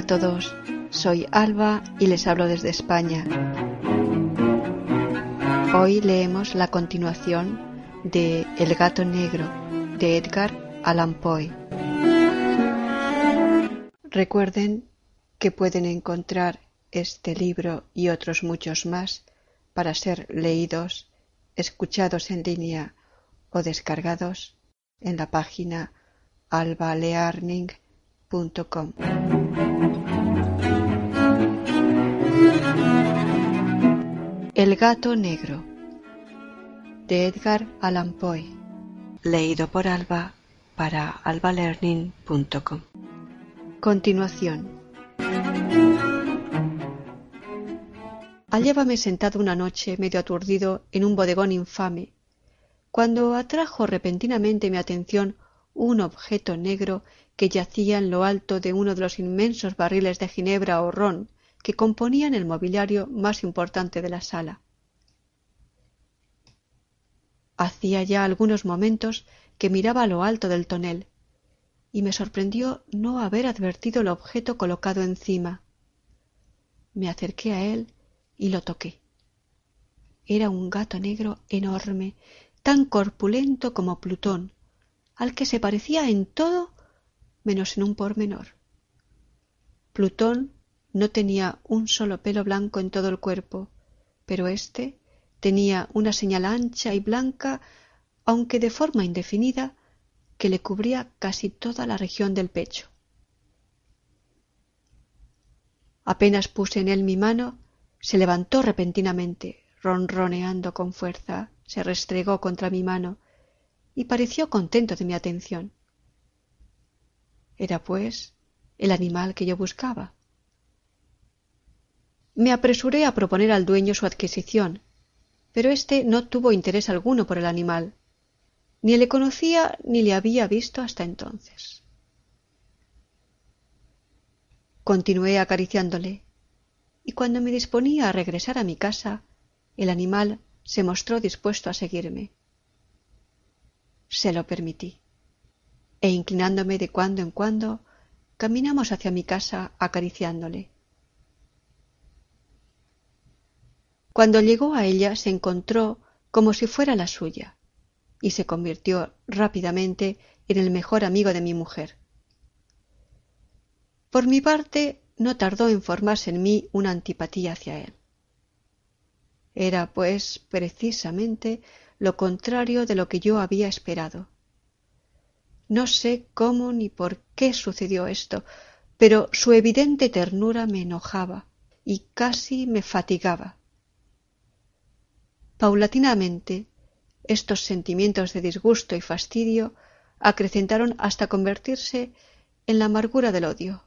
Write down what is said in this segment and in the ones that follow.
A todos, soy Alba y les hablo desde España. Hoy leemos la continuación de El gato negro de Edgar Allan Poe. Recuerden que pueden encontrar este libro y otros muchos más para ser leídos, escuchados en línea o descargados en la página albalearning.com. El gato negro de Edgar Allan Poe, leído por Alba para albalearning.com. Continuación. Hallábame sentado una noche medio aturdido en un bodegón infame, cuando atrajo repentinamente mi atención un objeto negro que yacía en lo alto de uno de los inmensos barriles de ginebra o ron que componían el mobiliario más importante de la sala. Hacía ya algunos momentos que miraba a lo alto del tonel, y me sorprendió no haber advertido el objeto colocado encima. Me acerqué a él y lo toqué. Era un gato negro enorme, tan corpulento como Plutón, al que se parecía en todo menos en un pormenor. Plutón no tenía un solo pelo blanco en todo el cuerpo, pero éste tenía una señal ancha y blanca, aunque de forma indefinida, que le cubría casi toda la región del pecho. Apenas puse en él mi mano, se levantó repentinamente, ronroneando con fuerza, se restregó contra mi mano y pareció contento de mi atención. Era, pues, el animal que yo buscaba. Me apresuré a proponer al dueño su adquisición, pero éste no tuvo interés alguno por el animal. Ni le conocía ni le había visto hasta entonces. Continué acariciándole, y cuando me disponía a regresar a mi casa, el animal se mostró dispuesto a seguirme. Se lo permití, e inclinándome de cuando en cuando, caminamos hacia mi casa acariciándole. Cuando llegó a ella se encontró como si fuera la suya, y se convirtió rápidamente en el mejor amigo de mi mujer. Por mi parte, no tardó en formarse en mí una antipatía hacia él. Era, pues, precisamente lo contrario de lo que yo había esperado. No sé cómo ni por qué sucedió esto, pero su evidente ternura me enojaba y casi me fatigaba. Paulatinamente, estos sentimientos de disgusto y fastidio acrecentaron hasta convertirse en la amargura del odio.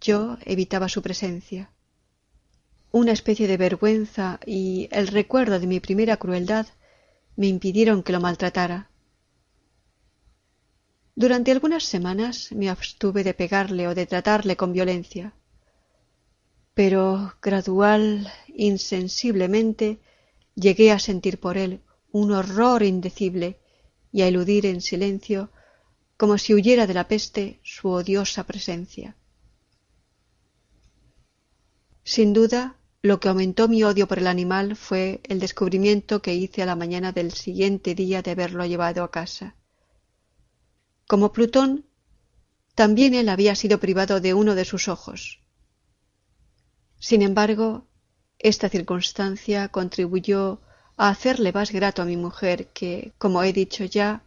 Yo evitaba su presencia. Una especie de vergüenza y el recuerdo de mi primera crueldad me impidieron que lo maltratara. Durante algunas semanas me abstuve de pegarle o de tratarle con violencia pero gradual, insensiblemente, llegué a sentir por él un horror indecible y a eludir en silencio, como si huyera de la peste, su odiosa presencia. Sin duda, lo que aumentó mi odio por el animal fue el descubrimiento que hice a la mañana del siguiente día de haberlo llevado a casa. Como Plutón, también él había sido privado de uno de sus ojos, sin embargo, esta circunstancia contribuyó a hacerle más grato a mi mujer, que, como he dicho ya,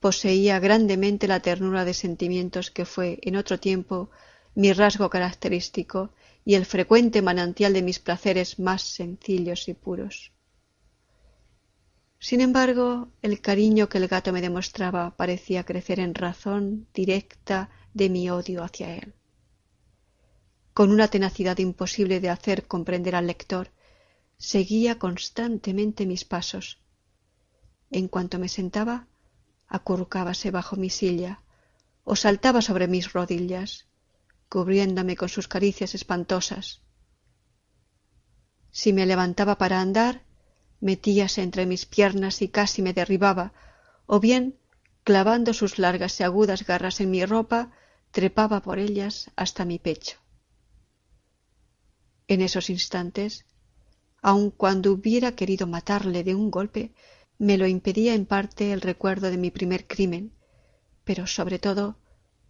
poseía grandemente la ternura de sentimientos que fue en otro tiempo mi rasgo característico y el frecuente manantial de mis placeres más sencillos y puros. Sin embargo, el cariño que el gato me demostraba parecía crecer en razón directa de mi odio hacia él con una tenacidad imposible de hacer comprender al lector, seguía constantemente mis pasos. En cuanto me sentaba, acurrucábase bajo mi silla o saltaba sobre mis rodillas, cubriéndome con sus caricias espantosas. Si me levantaba para andar, metíase entre mis piernas y casi me derribaba, o bien, clavando sus largas y agudas garras en mi ropa, trepaba por ellas hasta mi pecho. En esos instantes, aun cuando hubiera querido matarle de un golpe, me lo impedía en parte el recuerdo de mi primer crimen, pero sobre todo,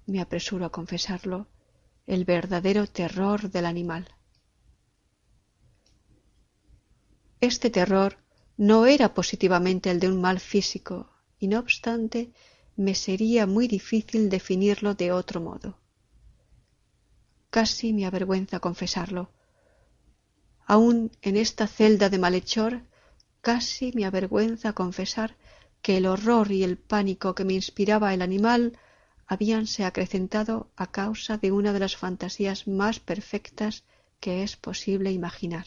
me apresuro a confesarlo, el verdadero terror del animal. Este terror no era positivamente el de un mal físico, y no obstante me sería muy difícil definirlo de otro modo. Casi me avergüenza confesarlo. Aun en esta celda de malhechor, casi me avergüenza confesar que el horror y el pánico que me inspiraba el animal habíanse acrecentado a causa de una de las fantasías más perfectas que es posible imaginar.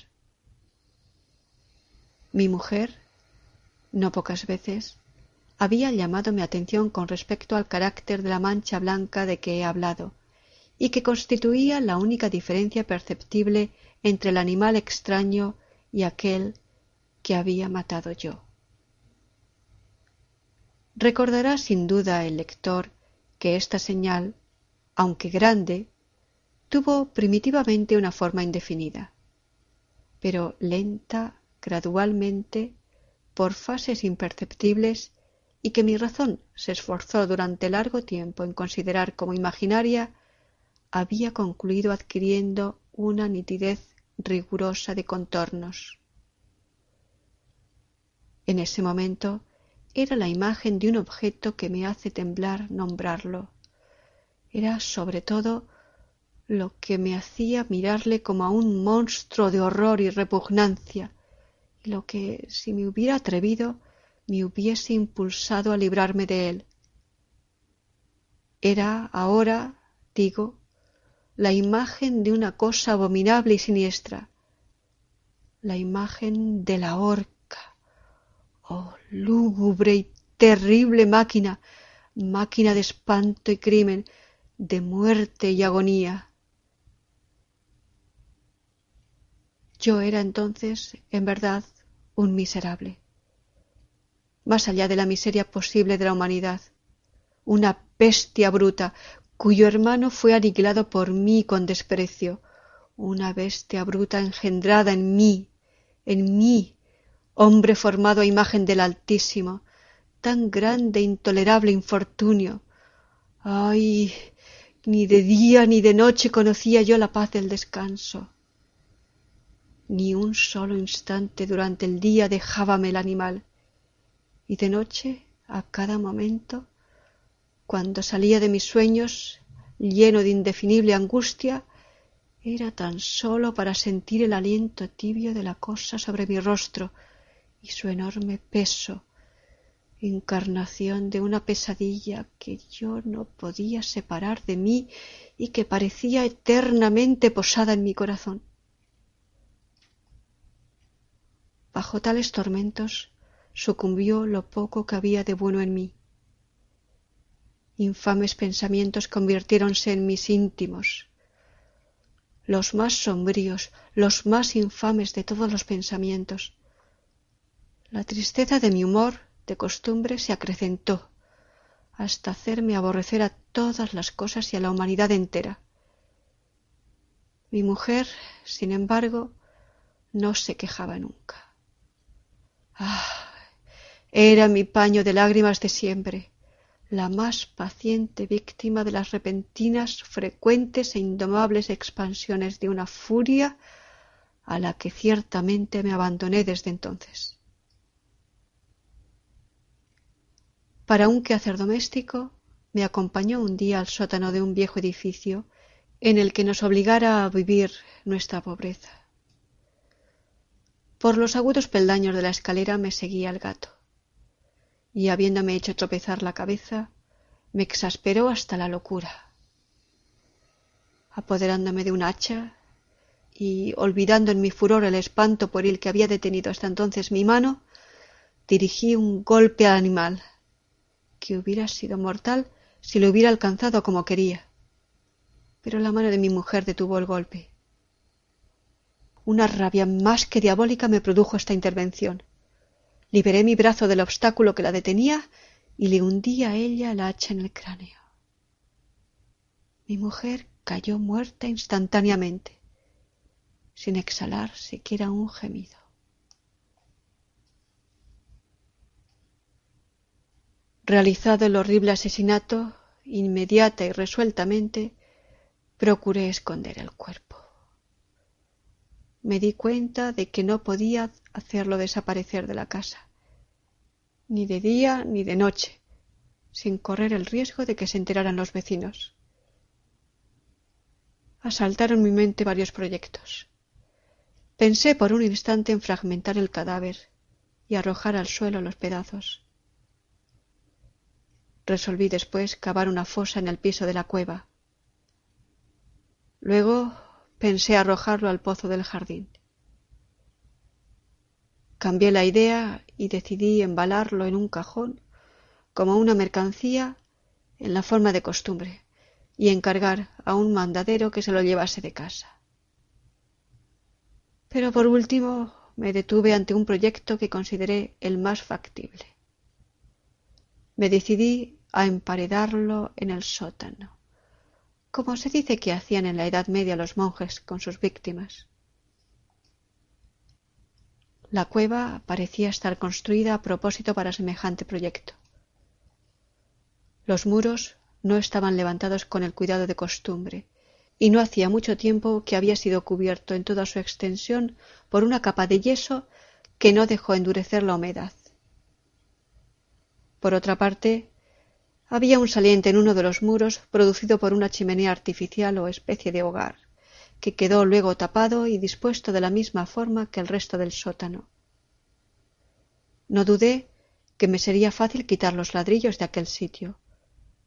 Mi mujer, no pocas veces, había llamado mi atención con respecto al carácter de la mancha blanca de que he hablado, y que constituía la única diferencia perceptible entre el animal extraño y aquel que había matado yo. Recordará sin duda el lector que esta señal, aunque grande, tuvo primitivamente una forma indefinida, pero lenta gradualmente, por fases imperceptibles, y que mi razón se esforzó durante largo tiempo en considerar como imaginaria, había concluido adquiriendo una nitidez rigurosa de contornos. En ese momento era la imagen de un objeto que me hace temblar nombrarlo. Era sobre todo lo que me hacía mirarle como a un monstruo de horror y repugnancia, lo que, si me hubiera atrevido, me hubiese impulsado a librarme de él. Era ahora, digo, la imagen de una cosa abominable y siniestra, la imagen de la horca. Oh, lúgubre y terrible máquina, máquina de espanto y crimen, de muerte y agonía. Yo era entonces, en verdad, un miserable, más allá de la miseria posible de la humanidad, una bestia bruta cuyo hermano fue aniquilado por mí con desprecio, una bestia bruta engendrada en mí, en mí, hombre formado a imagen del Altísimo, tan grande e intolerable infortunio. Ay, ni de día ni de noche conocía yo la paz del descanso ni un solo instante durante el día dejábame el animal, y de noche, a cada momento, cuando salía de mis sueños, lleno de indefinible angustia, era tan solo para sentir el aliento tibio de la cosa sobre mi rostro y su enorme peso, encarnación de una pesadilla que yo no podía separar de mí y que parecía eternamente posada en mi corazón. Bajo tales tormentos sucumbió lo poco que había de bueno en mí. Infames pensamientos convirtiéronse en mis íntimos, los más sombríos, los más infames de todos los pensamientos. La tristeza de mi humor de costumbre se acrecentó hasta hacerme aborrecer a todas las cosas y a la humanidad entera. Mi mujer, sin embargo, no se quejaba nunca. Ah, era mi paño de lágrimas de siempre, la más paciente víctima de las repentinas, frecuentes e indomables expansiones de una furia a la que ciertamente me abandoné desde entonces. Para un quehacer doméstico me acompañó un día al sótano de un viejo edificio en el que nos obligara a vivir nuestra pobreza. Por los agudos peldaños de la escalera me seguía el gato, y habiéndome hecho tropezar la cabeza, me exasperó hasta la locura. Apoderándome de un hacha y olvidando en mi furor el espanto por el que había detenido hasta entonces mi mano, dirigí un golpe al animal, que hubiera sido mortal si lo hubiera alcanzado como quería. Pero la mano de mi mujer detuvo el golpe una rabia más que diabólica me produjo esta intervención. Liberé mi brazo del obstáculo que la detenía y le hundí a ella la hacha en el cráneo. Mi mujer cayó muerta instantáneamente, sin exhalar siquiera un gemido. Realizado el horrible asesinato, inmediata y resueltamente, procuré esconder el cuerpo. Me di cuenta de que no podía hacerlo desaparecer de la casa, ni de día ni de noche, sin correr el riesgo de que se enteraran los vecinos. Asaltaron mi mente varios proyectos. Pensé por un instante en fragmentar el cadáver y arrojar al suelo los pedazos. Resolví después cavar una fosa en el piso de la cueva. Luego pensé arrojarlo al pozo del jardín. Cambié la idea y decidí embalarlo en un cajón como una mercancía en la forma de costumbre y encargar a un mandadero que se lo llevase de casa. Pero por último me detuve ante un proyecto que consideré el más factible. Me decidí a emparedarlo en el sótano, como se dice que hacían en la Edad Media los monjes con sus víctimas. La cueva parecía estar construida a propósito para semejante proyecto. Los muros no estaban levantados con el cuidado de costumbre, y no hacía mucho tiempo que había sido cubierto en toda su extensión por una capa de yeso que no dejó endurecer la humedad. Por otra parte, había un saliente en uno de los muros producido por una chimenea artificial o especie de hogar, que quedó luego tapado y dispuesto de la misma forma que el resto del sótano. No dudé que me sería fácil quitar los ladrillos de aquel sitio,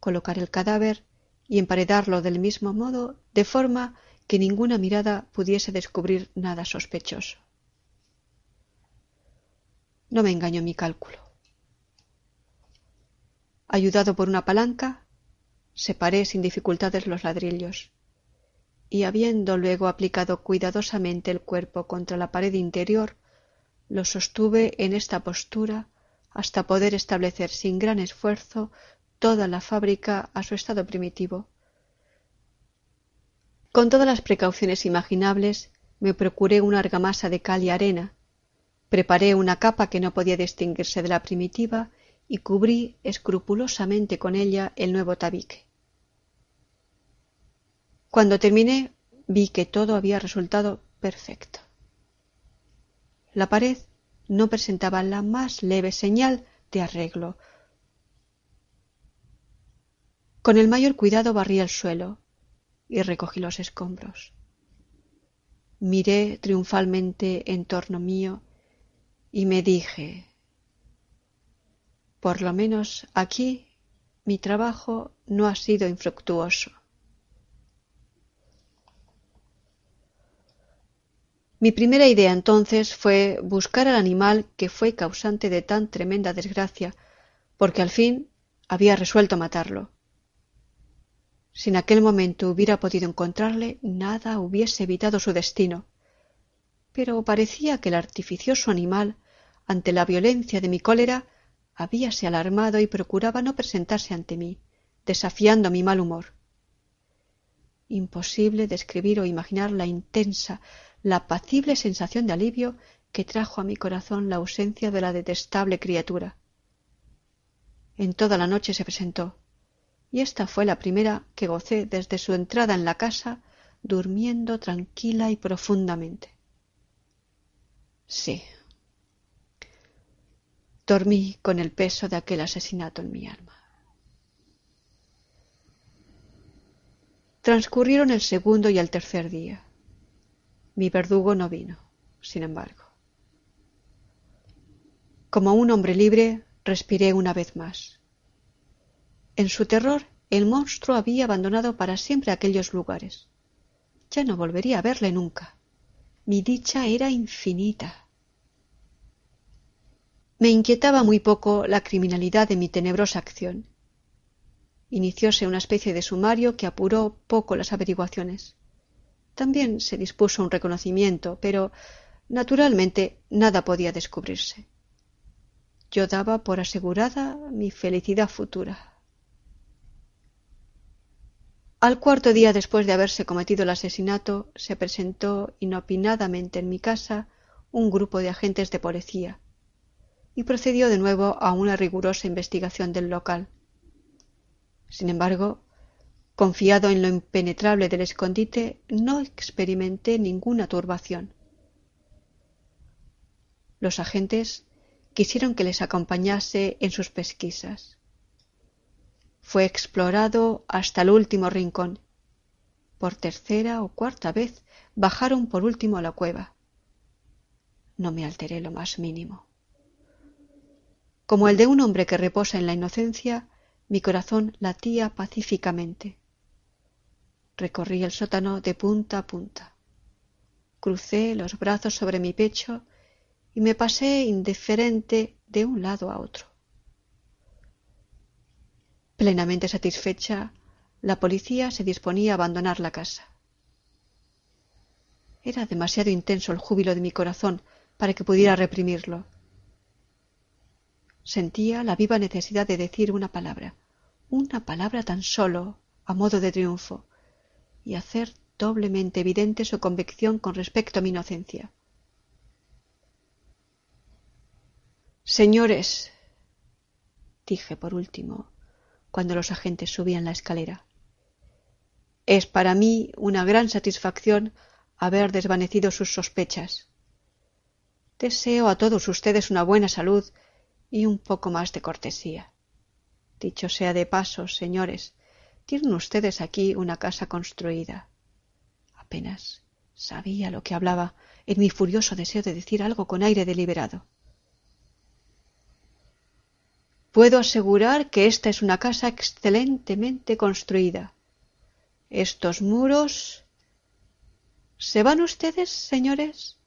colocar el cadáver y emparedarlo del mismo modo, de forma que ninguna mirada pudiese descubrir nada sospechoso. No me engañó mi cálculo. Ayudado por una palanca, separé sin dificultades los ladrillos, y habiendo luego aplicado cuidadosamente el cuerpo contra la pared interior, lo sostuve en esta postura hasta poder establecer sin gran esfuerzo toda la fábrica a su estado primitivo. Con todas las precauciones imaginables, me procuré una argamasa de cal y arena, preparé una capa que no podía distinguirse de la primitiva y cubrí escrupulosamente con ella el nuevo tabique. Cuando terminé vi que todo había resultado perfecto. La pared no presentaba la más leve señal de arreglo. Con el mayor cuidado barrí el suelo y recogí los escombros. Miré triunfalmente en torno mío y me dije por lo menos aquí mi trabajo no ha sido infructuoso. Mi primera idea entonces fue buscar al animal que fue causante de tan tremenda desgracia, porque al fin había resuelto matarlo. Si en aquel momento hubiera podido encontrarle, nada hubiese evitado su destino. Pero parecía que el artificioso animal, ante la violencia de mi cólera, habíase alarmado y procuraba no presentarse ante mí, desafiando mi mal humor. Imposible describir o imaginar la intensa, la apacible sensación de alivio que trajo a mi corazón la ausencia de la detestable criatura. En toda la noche se presentó, y esta fue la primera que gocé desde su entrada en la casa, durmiendo tranquila y profundamente. Sí, Dormí con el peso de aquel asesinato en mi alma. Transcurrieron el segundo y el tercer día. Mi verdugo no vino, sin embargo. Como un hombre libre, respiré una vez más. En su terror, el monstruo había abandonado para siempre aquellos lugares. Ya no volvería a verle nunca. Mi dicha era infinita. Me inquietaba muy poco la criminalidad de mi tenebrosa acción. Inicióse una especie de sumario que apuró poco las averiguaciones. También se dispuso un reconocimiento, pero naturalmente nada podía descubrirse. Yo daba por asegurada mi felicidad futura. Al cuarto día después de haberse cometido el asesinato, se presentó inopinadamente en mi casa un grupo de agentes de policía y procedió de nuevo a una rigurosa investigación del local. Sin embargo, confiado en lo impenetrable del escondite, no experimenté ninguna turbación. Los agentes quisieron que les acompañase en sus pesquisas. Fue explorado hasta el último rincón. Por tercera o cuarta vez bajaron por último a la cueva. No me alteré lo más mínimo. Como el de un hombre que reposa en la inocencia, mi corazón latía pacíficamente. Recorrí el sótano de punta a punta. Crucé los brazos sobre mi pecho y me pasé indiferente de un lado a otro. Plenamente satisfecha, la policía se disponía a abandonar la casa. Era demasiado intenso el júbilo de mi corazón para que pudiera reprimirlo. Sentía la viva necesidad de decir una palabra, una palabra tan solo, a modo de triunfo, y hacer doblemente evidente su convicción con respecto a mi inocencia. Señores, dije por último, cuando los agentes subían la escalera, es para mí una gran satisfacción haber desvanecido sus sospechas. Deseo a todos ustedes una buena salud y un poco más de cortesía. Dicho sea de paso, señores, tienen ustedes aquí una casa construida. Apenas sabía lo que hablaba en mi furioso deseo de decir algo con aire deliberado. Puedo asegurar que esta es una casa excelentemente construida. Estos muros. ¿Se van ustedes, señores?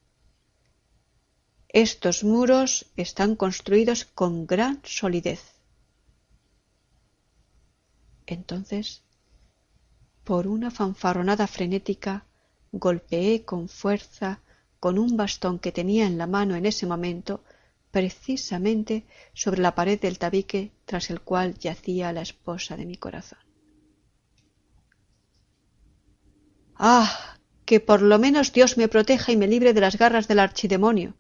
Estos muros están construidos con gran solidez. Entonces, por una fanfarronada frenética, golpeé con fuerza con un bastón que tenía en la mano en ese momento precisamente sobre la pared del tabique tras el cual yacía la esposa de mi corazón. Ah, que por lo menos Dios me proteja y me libre de las garras del archidemonio.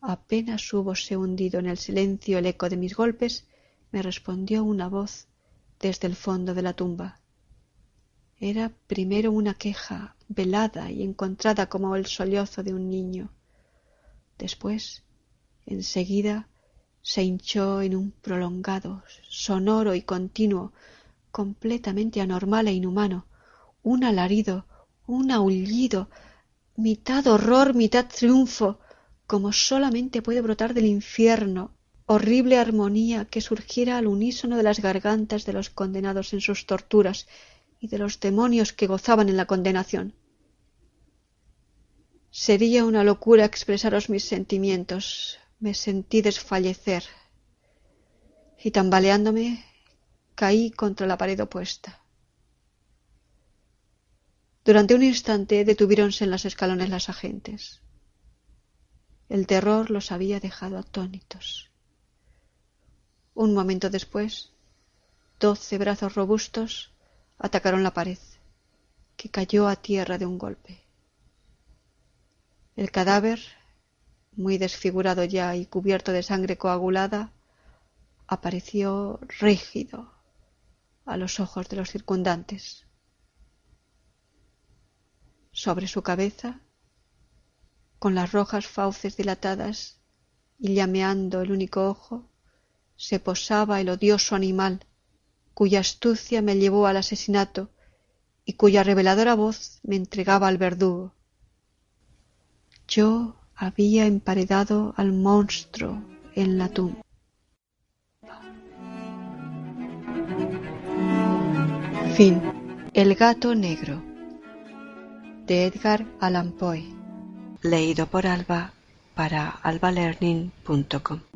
Apenas húbose hundido en el silencio el eco de mis golpes, me respondió una voz desde el fondo de la tumba. Era primero una queja velada y encontrada como el sollozo de un niño. Después enseguida se hinchó en un prolongado, sonoro y continuo, completamente anormal e inhumano, un alarido, un aullido, mitad horror, mitad triunfo, como solamente puede brotar del infierno, horrible armonía que surgiera al unísono de las gargantas de los condenados en sus torturas y de los demonios que gozaban en la condenación. Sería una locura expresaros mis sentimientos, me sentí desfallecer y tambaleándome caí contra la pared opuesta. Durante un instante detuviéronse en los escalones las agentes. El terror los había dejado atónitos. Un momento después, doce brazos robustos atacaron la pared, que cayó a tierra de un golpe. El cadáver muy desfigurado ya y cubierto de sangre coagulada, apareció rígido a los ojos de los circundantes. Sobre su cabeza, con las rojas fauces dilatadas y llameando el único ojo, se posaba el odioso animal cuya astucia me llevó al asesinato y cuya reveladora voz me entregaba al verdugo. Yo había emparedado al monstruo en la tumba. Fin. El gato negro de Edgar Allan Poe. Leído por Alba para albalearning.com.